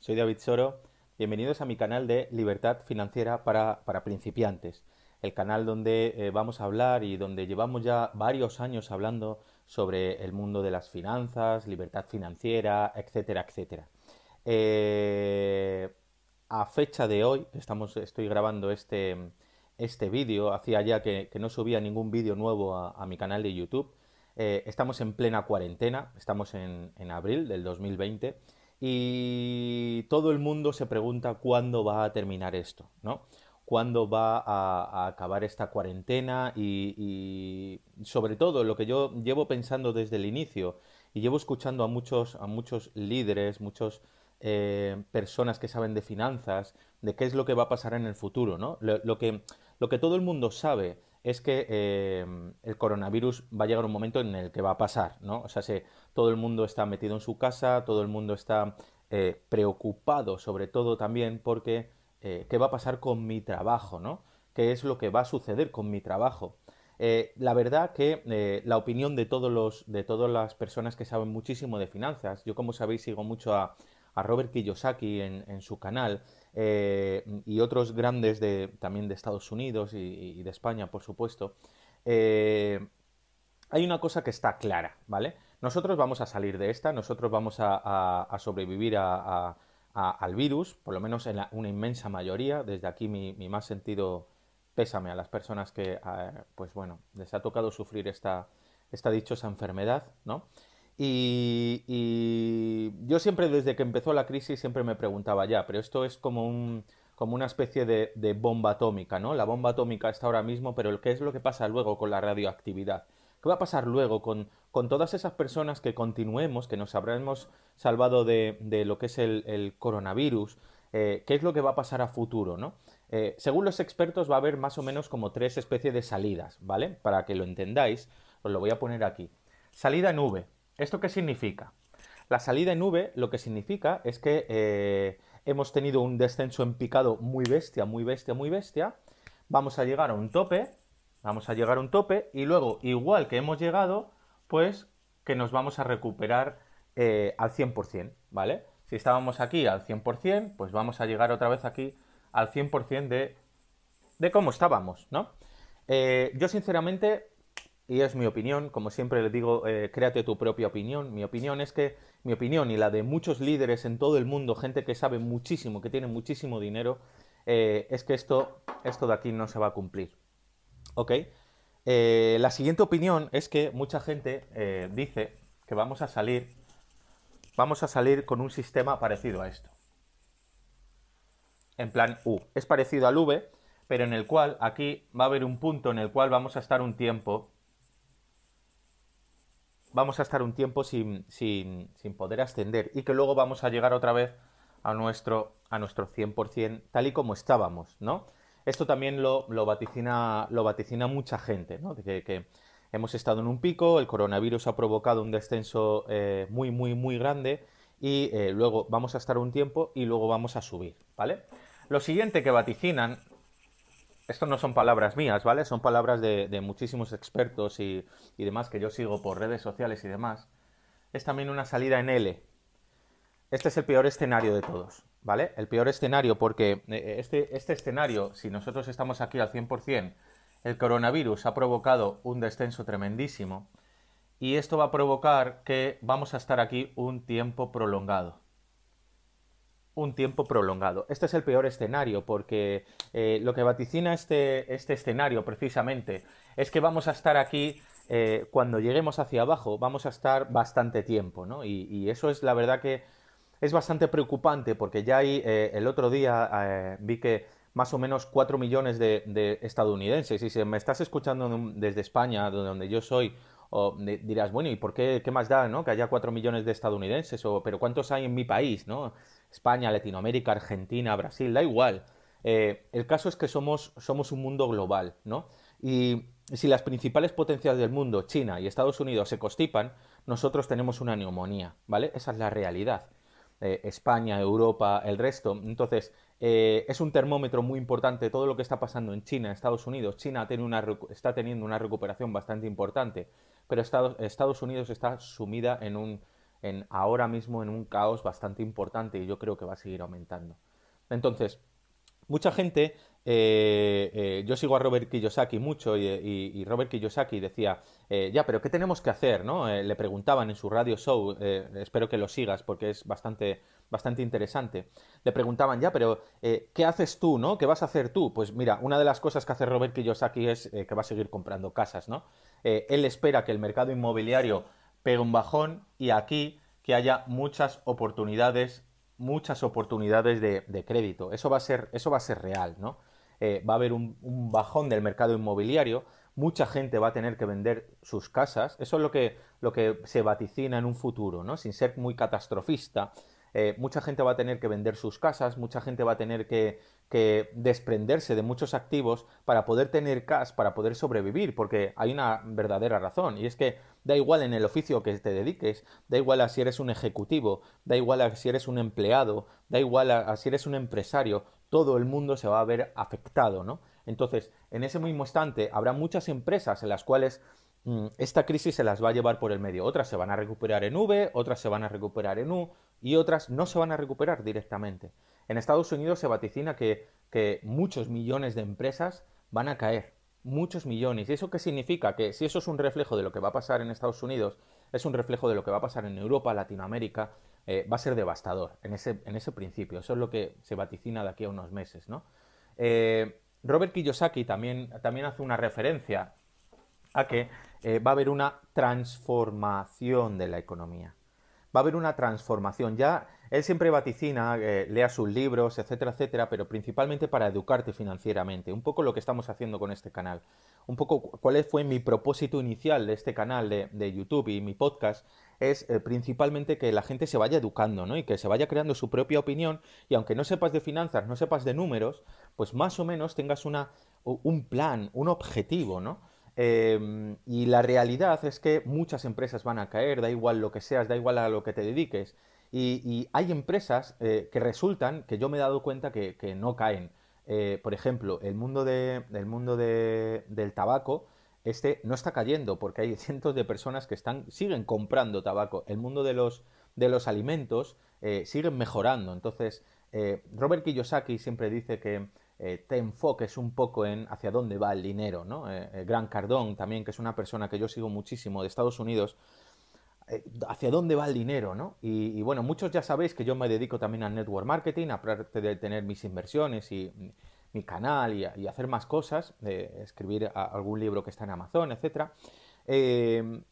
soy David Soro. Bienvenidos a mi canal de Libertad Financiera para, principiantes, el canal donde eh, vamos a hablar y donde llevamos ya varios años hablando sobre el mundo de las finanzas, libertad financiera, etcétera, etcétera. Eh, a fecha de hoy, estamos, estoy grabando este, este vídeo, hacía ya que, no subía ningún vídeo nuevo a, mi canal de YouTube. Eh, estamos en plena cuarentena, estamos en, en abril del 2020 y todo el mundo se pregunta cuándo va a terminar esto, ¿no? Cuándo va a, acabar esta cuarentena y, sobre todo lo que yo llevo pensando desde el inicio y llevo escuchando a muchos, a muchos líderes, muchas eh, personas que saben de finanzas, de qué es lo que va a pasar en el futuro, ¿no? Lo, que, lo que todo el mundo sabe es que eh, el coronavirus va a llegar un momento en el que va a pasar, ¿no? O sea, se, todo el mundo está metido en su casa, todo el mundo está eh, preocupado sobre todo también porque eh, qué va a pasar con mi trabajo, ¿no? ¿Qué es lo que va a suceder con mi trabajo? la verdad que la opinión de todos los de todas las personas que saben muchísimo de finanzas, yo como sabéis sigo mucho a, Robert Kiyosaki en, su canal y otros grandes de, también de Estados Unidos y, de España, por supuesto, hay una cosa que está clara, ¿vale? Nosotros vamos a salir de esta, nosotros vamos a, sobrevivir al virus, por lo menos en una inmensa mayoría. Desde aquí mi, más sentido pésame a las personas que, eh, pues bueno, les ha tocado sufrir esta, esta dichosa enfermedad, ¿no? Y, yo siempre, desde que empezó la crisis, siempre me preguntaba ya, pero esto es como un como una especie de, bomba atómica, ¿no? La bomba atómica está ahora mismo, pero ¿qué es lo que pasa luego con la radioactividad? ¿Qué va a pasar luego con, todas esas personas que continuemos, que nos habremos salvado de, lo que es el, coronavirus? Eh, ¿Qué es lo que va a pasar a futuro? ¿no? Eh, según los expertos va a haber más o menos como tres especies de salidas, ¿vale? Para que lo entendáis, os lo voy a poner aquí. Salida V. ¿Esto qué significa? La salida en V lo que significa es que eh, hemos tenido un descenso en picado muy bestia, muy bestia, muy bestia. Vamos a llegar a un tope Vamos a llegar a un tope y luego, igual que hemos llegado, pues que nos vamos a recuperar eh, al 100%, ¿vale? Si estábamos aquí al 100%, pues vamos a llegar otra vez aquí al 100% de, de cómo estábamos, ¿no? Eh, yo sinceramente, y es mi opinión, como siempre le digo, eh, créate tu propia opinión. Mi opinión es que, mi opinión y la de muchos líderes en todo el mundo, gente que sabe muchísimo, que tiene muchísimo dinero, es que esto, esto de aquí no se va a cumplir. Ok. Eh, la siguiente opinión es que mucha gente eh, dice que vamos a salir. Vamos a salir con un sistema parecido a esto. En plan U. Es parecido al V, pero en el cual aquí va a haber un punto en el cual vamos a estar un tiempo. Vamos a estar un tiempo sin, sin, sin poder ascender. Y que luego vamos a llegar otra vez a nuestro, a nuestro 100% tal y como estábamos, ¿no? Esto también lo, vaticina, lo vaticina mucha gente, ¿no? De que, hemos estado en un pico, el coronavirus ha provocado un descenso eh, muy, muy, muy grande y eh, luego vamos a estar un tiempo y luego vamos a subir, ¿vale? Lo siguiente que vaticinan, esto no son palabras mías, ¿vale? Son palabras de, muchísimos expertos y, y demás que yo sigo por redes sociales y demás, es también una salida en L. Este es el peor escenario de todos. ¿vale? El peor escenario, porque eh, este, este escenario, si nosotros estamos aquí al 100%, el coronavirus ha provocado un descenso tremendísimo y esto va a provocar que vamos a estar aquí un tiempo prolongado. Un tiempo prolongado. Este es el peor escenario porque eh, lo que vaticina este, este escenario precisamente es que vamos a estar aquí eh, cuando lleguemos hacia abajo, vamos a estar bastante tiempo, ¿no? y eso es la verdad que es bastante preocupante porque ya hay, eh, el otro día eh, vi que más o menos 4 millones de, estadounidenses, y si me estás escuchando desde España, donde yo soy, o dirás, bueno, ¿y por qué, qué más da, no? Que haya 4 millones de estadounidenses, pero ¿cuántos hay en mi país, no? España, Latinoamérica, Argentina, Brasil, da igual. Eh, el caso es que somos, somos un mundo global, ¿no? Y si las principales potencias del mundo, China y Estados Unidos, se constipan, nosotros tenemos una neumonía, ¿vale? Esa es la realidad. Eh, España, Europa, el resto. Entonces, eh, es un termómetro muy importante todo lo que está pasando en China, Estados Unidos. China tiene una, está teniendo una recuperación bastante importante, pero Estados, Estados Unidos está sumida en un, en ahora mismo en un caos bastante importante y yo creo que va a seguir aumentando. Entonces, mucha gente eh, eh, yo sigo a Robert Kiyosaki mucho y, Robert Kiyosaki decía, eh, ya, pero ¿qué tenemos que hacer? ¿no? le preguntaban en su radio show, espero que lo sigas porque es bastante, bastante interesante. Le preguntaban, ya, pero ¿qué haces tú? ¿no? ¿Qué vas a hacer tú? Pues mira, una de las cosas que hace Robert Kiyosaki es que va a seguir comprando casas. ¿no? él espera que el mercado inmobiliario pegue un bajón y aquí que haya muchas oportunidades muchas oportunidades de, crédito. Eso va a ser, eso va a ser real, ¿no? Eh, va a haber un, bajón del mercado inmobiliario, mucha gente va a tener que vender sus casas, eso es lo que, lo que se vaticina en un futuro, ¿no? Sin ser muy catastrofista, eh, mucha gente va a tener que vender sus casas, mucha gente va a tener que, desprenderse de muchos activos para poder tener cash, para poder sobrevivir, porque hay una verdadera razón, y es que da igual en el oficio que te dediques, da igual a si eres un ejecutivo, da igual a si eres un empleado, da igual a si eres un empresario, todo el mundo se va a ver afectado, ¿no? Entonces, en ese mismo instante habrá muchas empresas en las cuales mm, esta crisis se las va a llevar por el medio. Otras se van a recuperar en V, otras se van a recuperar en U y otras no se van a recuperar directamente. En Estados Unidos se vaticina que, que muchos millones de empresas van a caer. Muchos millones. ¿Y eso qué significa? Que si eso es un reflejo de lo que va a pasar en Estados Unidos, es un reflejo de lo que va a pasar en Europa, Latinoamérica, eh, va a ser devastador en ese, en ese principio. Eso es lo que se vaticina de aquí a unos meses. ¿no? Eh, Robert Kiyosaki también, también, hace una referencia a que eh, va a haber una transformación de la economía. Va a haber una transformación. Ya él siempre vaticina, lea sus libros, etcétera, etcétera, pero principalmente para educarte financieramente. Un poco lo que estamos haciendo con este canal. Un poco cuál fue mi propósito inicial de este canal de, de YouTube y mi podcast es eh, principalmente que la gente se vaya educando, ¿no? Y que se vaya creando su propia opinión y aunque no sepas de finanzas, no sepas de números, pues más o menos tengas una, un plan, un objetivo, ¿no? Em, y la realidad es que muchas empresas van a caer, da igual lo que seas, da igual a lo que te dediques. Y, hay empresas eh, que resultan, que yo me he dado cuenta que, no caen. Eh, por ejemplo, el mundo, el mundo de, del tabaco, este no está cayendo porque hay cientos de personas que están, siguen comprando tabaco. El mundo de los, de los alimentos eh, siguen mejorando. Entonces, Robert Kiyosaki siempre dice que eh, te enfoques un poco en hacia dónde va el dinero. ¿no? Gran Cardón también, que es una persona que yo sigo muchísimo de Estados Unidos, hacia dónde va el dinero, ¿no? Y, bueno, muchos ya sabéis que yo me dedico también al network marketing, aparte de tener mis inversiones y mi canal y, hacer más cosas, escribir algún libro que está en Amazon, etc. Eh,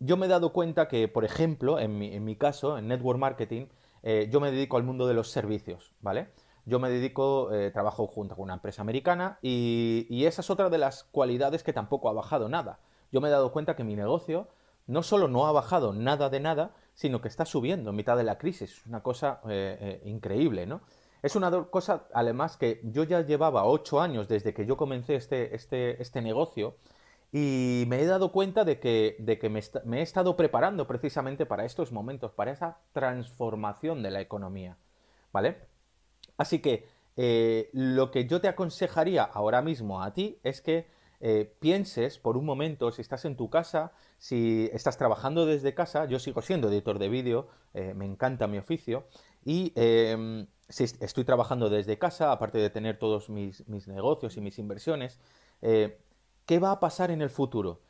yo me he dado cuenta que, por ejemplo, en mi, caso, en Network Marketing, eh, yo me dedico al mundo de los servicios, ¿vale? Yo me dedico, eh, trabajo junto con una empresa americana y, esa es otra de las cualidades que tampoco ha bajado nada. Yo me he dado cuenta que mi negocio no solo no ha bajado nada de nada, sino que está subiendo en mitad de la crisis. Es una cosa increíble, ¿no? Es una cosa, además, que yo ya llevaba ocho años desde que yo comencé este, este, este negocio y me he dado cuenta de que, de que me, he estado preparando precisamente para estos momentos, para esa transformación de la economía. ¿Vale? Así que eh, lo que yo te aconsejaría ahora mismo a ti es que eh, pienses por un momento, si estás en tu casa, si estás trabajando desde casa, yo sigo siendo editor de vídeo, eh, me encanta mi oficio, y em, si estoy trabajando desde casa, aparte de tener todos mis, negocios y mis inversiones, ¿qué va a pasar en el futuro?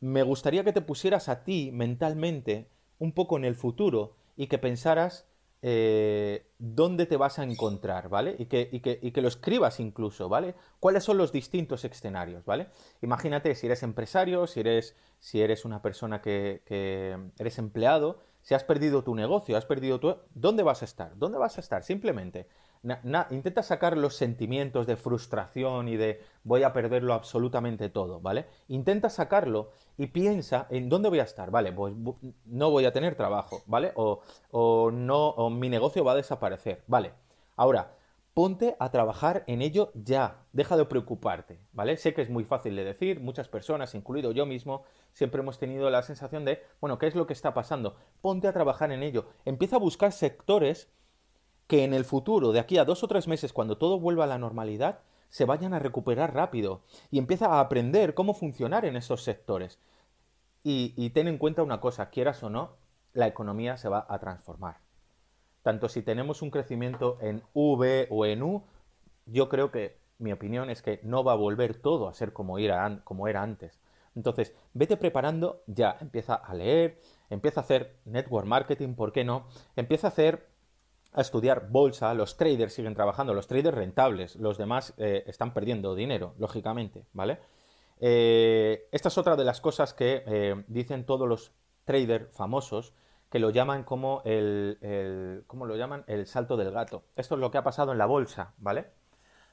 Me gustaría que te pusieras a ti mentalmente un poco en el futuro y que pensaras eh, dónde te vas a encontrar, ¿vale? Y que, y, que, y que, lo escribas incluso, ¿vale? ¿Cuáles son los distintos escenarios, ¿vale? Imagínate si eres empresario, si eres, si eres una persona que, que eres empleado, si has perdido tu negocio, has perdido tu... ¿Dónde vas a estar? ¿Dónde vas a estar? Simplemente intenta sacar los sentimientos de frustración y de voy a perderlo absolutamente todo, ¿vale? Intenta sacarlo y piensa en dónde voy a estar, ¿vale? Pues no voy a tener trabajo, ¿vale? O, o no, o mi negocio va a desaparecer, ¿vale? Ahora, ponte a trabajar en ello ya, deja de preocuparte, ¿vale? Sé que es muy fácil de decir, muchas personas, incluido yo mismo, siempre hemos tenido la sensación de, bueno, ¿qué es lo que está pasando? Ponte a trabajar en ello, empieza a buscar sectores que en el futuro, de aquí a dos o tres meses, cuando todo vuelva a la normalidad, se vayan a recuperar rápido y empieza a aprender cómo funcionar en esos sectores. Y, y ten en cuenta una cosa, quieras o no, la economía se va a transformar. Tanto si tenemos un crecimiento en V o en U, yo creo que mi opinión es que no va a volver todo a ser como era, antes. Entonces, vete preparando ya, empieza a leer, empieza a hacer network marketing, ¿por qué no? Empieza a hacer, a estudiar bolsa, los traders siguen trabajando, los traders rentables, los demás eh, están perdiendo dinero, lógicamente, ¿vale? Eh, esta es otra de las cosas que eh, dicen todos los traders famosos, que lo llaman como el, el, ¿cómo lo llaman? El salto del gato. Esto es lo que ha pasado en la bolsa, ¿vale?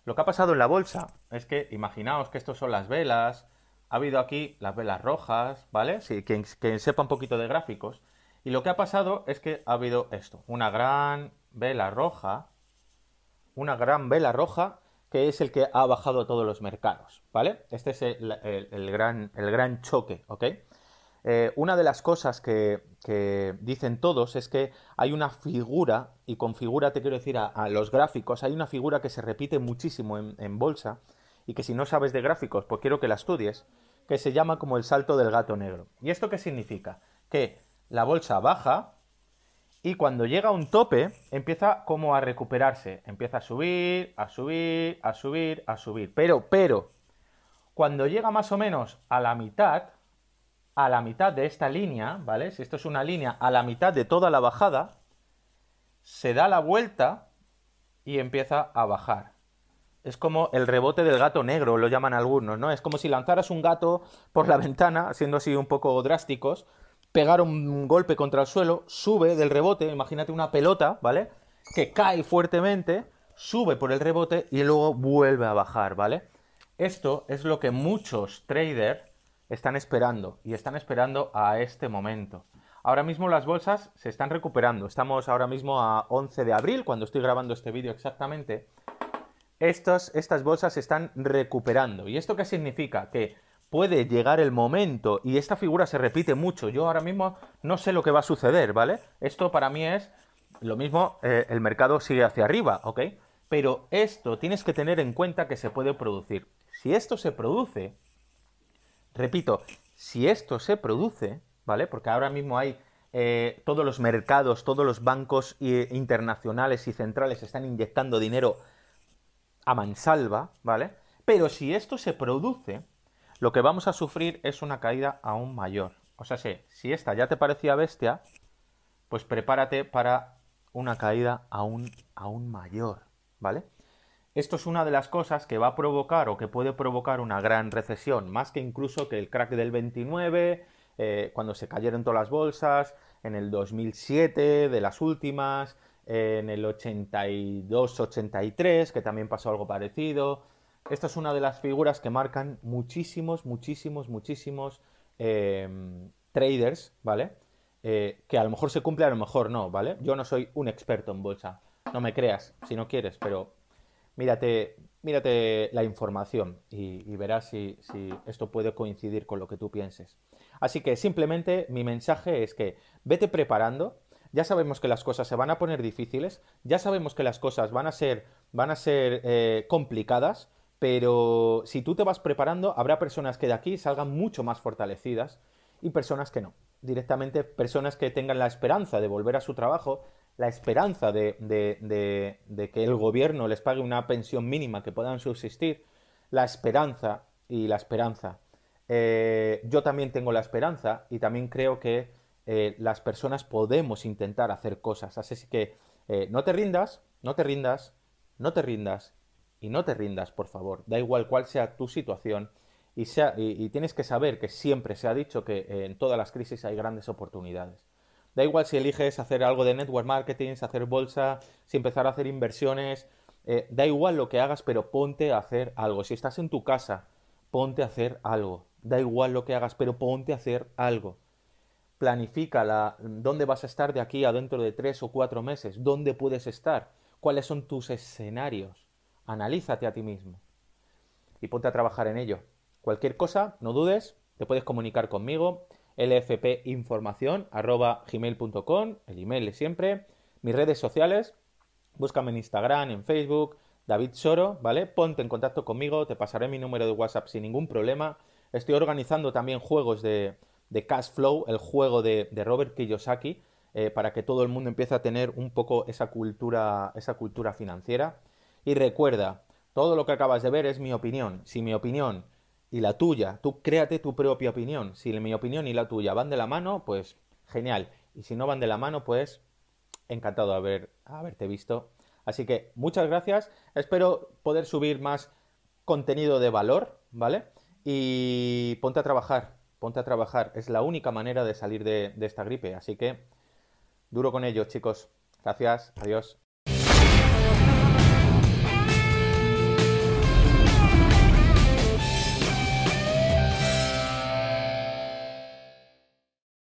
Lo que ha pasado en la bolsa es que, imaginaos que estos son las velas, ha habido aquí las velas rojas, ¿vale? Si, quien, sepa un poquito de gráficos. Y lo que ha pasado es que ha habido esto, una gran vela roja, una gran vela roja que es el que ha bajado todos los mercados, ¿vale? Este es el, gran, el gran choque, ¿ok? Eh, una de las cosas que, dicen todos es que hay una figura, y con figura te quiero decir a, los gráficos, hay una figura que se repite muchísimo en, bolsa y que si no sabes de gráficos, pues quiero que la estudies, que se llama como el salto del gato negro. ¿Y esto qué significa? Que la bolsa baja y cuando llega a un tope empieza como a recuperarse, empieza a subir, a subir, a subir, a subir. Pero, pero, cuando llega más o menos a la mitad, a la mitad de esta línea, ¿vale? Si esto es una línea a la mitad de toda la bajada, se da la vuelta y empieza a bajar. Es como el rebote del gato negro, lo llaman algunos, ¿no? Es como si lanzaras un gato por la ventana, siendo así un poco drásticos, pegar un golpe contra el suelo, sube del rebote, imagínate una pelota, ¿vale? Que cae fuertemente, sube por el rebote y luego vuelve a bajar, ¿vale? Esto es lo que muchos traders están esperando y están esperando a este momento. Ahora mismo las bolsas se están recuperando. Estamos ahora mismo a 11 de abril, cuando estoy grabando este vídeo exactamente. Estas, bolsas se están recuperando. ¿Y esto qué significa? Que puede llegar el momento, y esta figura se repite mucho. Yo ahora mismo no sé lo que va a suceder, ¿vale? Esto para mí es lo mismo, eh, el mercado sigue hacia arriba, ¿ok? Pero esto tienes que tener en cuenta que se puede producir. Si esto se produce, Repito, si esto se produce, ¿vale? Porque ahora mismo hay eh, todos los mercados, todos los bancos internacionales y centrales están inyectando dinero a mansalva, ¿vale? Pero si esto se produce, lo que vamos a sufrir es una caída aún mayor. O sea, si esta ya te parecía bestia, pues prepárate para una caída aún, aún mayor, ¿vale? Esto es una de las cosas que va a provocar o que puede provocar una gran recesión, más que incluso que el crack del 29, eh, cuando se cayeron todas las bolsas, en el 2007, de las últimas, en el 82-83, que también pasó algo parecido. Esta es una de las figuras que marcan muchísimos, muchísimos, muchísimos em, traders, ¿vale? Eh, que a lo mejor se cumple, a lo mejor no, ¿vale? Yo no soy un experto en bolsa, no me creas si no quieres, pero mírate, mírate la información y, verás si, esto puede coincidir con lo que tú pienses. Así que simplemente mi mensaje es que vete preparando. Ya sabemos que las cosas se van a poner difíciles, ya sabemos que las cosas van a ser, van a ser eh, complicadas, pero si tú te vas preparando, habrá personas que de aquí salgan mucho más fortalecidas y personas que no. Directamente personas que tengan la esperanza de volver a su trabajo, la esperanza de, que el gobierno les pague una pensión mínima que puedan subsistir, la esperanza y la esperanza. Eh, yo también tengo la esperanza y también creo que eh, las personas podemos intentar hacer cosas. Así que eh, no te rindas, no te rindas, no te rindas y no te rindas, por favor. Da igual cuál sea tu situación y, y tienes que saber que siempre se ha dicho que en todas las crisis hay grandes oportunidades. Da igual si eliges hacer algo de network marketing, si hacer bolsa, si empezar a hacer inversiones, eh, da igual lo que hagas, pero ponte a hacer algo. Si estás en tu casa, ponte a hacer algo. Da igual lo que hagas, pero ponte a hacer algo. Planifica la, dónde vas a estar de aquí a dentro de tres o cuatro meses, dónde puedes estar, cuáles son tus escenarios. Analízate a ti mismo y ponte a trabajar en ello. Cualquier cosa, no dudes, te puedes comunicar conmigo lfpinformación.gmail.com, el email de siempre, mis redes sociales, búscame en Instagram, en Facebook, David Soro, ¿vale? Ponte en contacto conmigo, te pasaré mi número de WhatsApp sin ningún problema. Estoy organizando también juegos de, de Cash Flow, el juego de, Robert Kiyosaki, eh, para que todo el mundo empiece a tener un poco esa cultura, esa cultura financiera. Y recuerda, todo lo que acabas de ver es mi opinión. Si mi opinión y la tuya, tú créate tu propia opinión. Si mi opinión y la tuya van de la mano, pues genial. Y si no van de la mano, pues encantado de haber, haberte visto. Así que muchas gracias. Espero poder subir más contenido de valor, ¿vale? Y ponte a trabajar, ponte a trabajar. Es la única manera de salir de, de esta gripe. Así que duro con ello, chicos. Gracias. Adiós.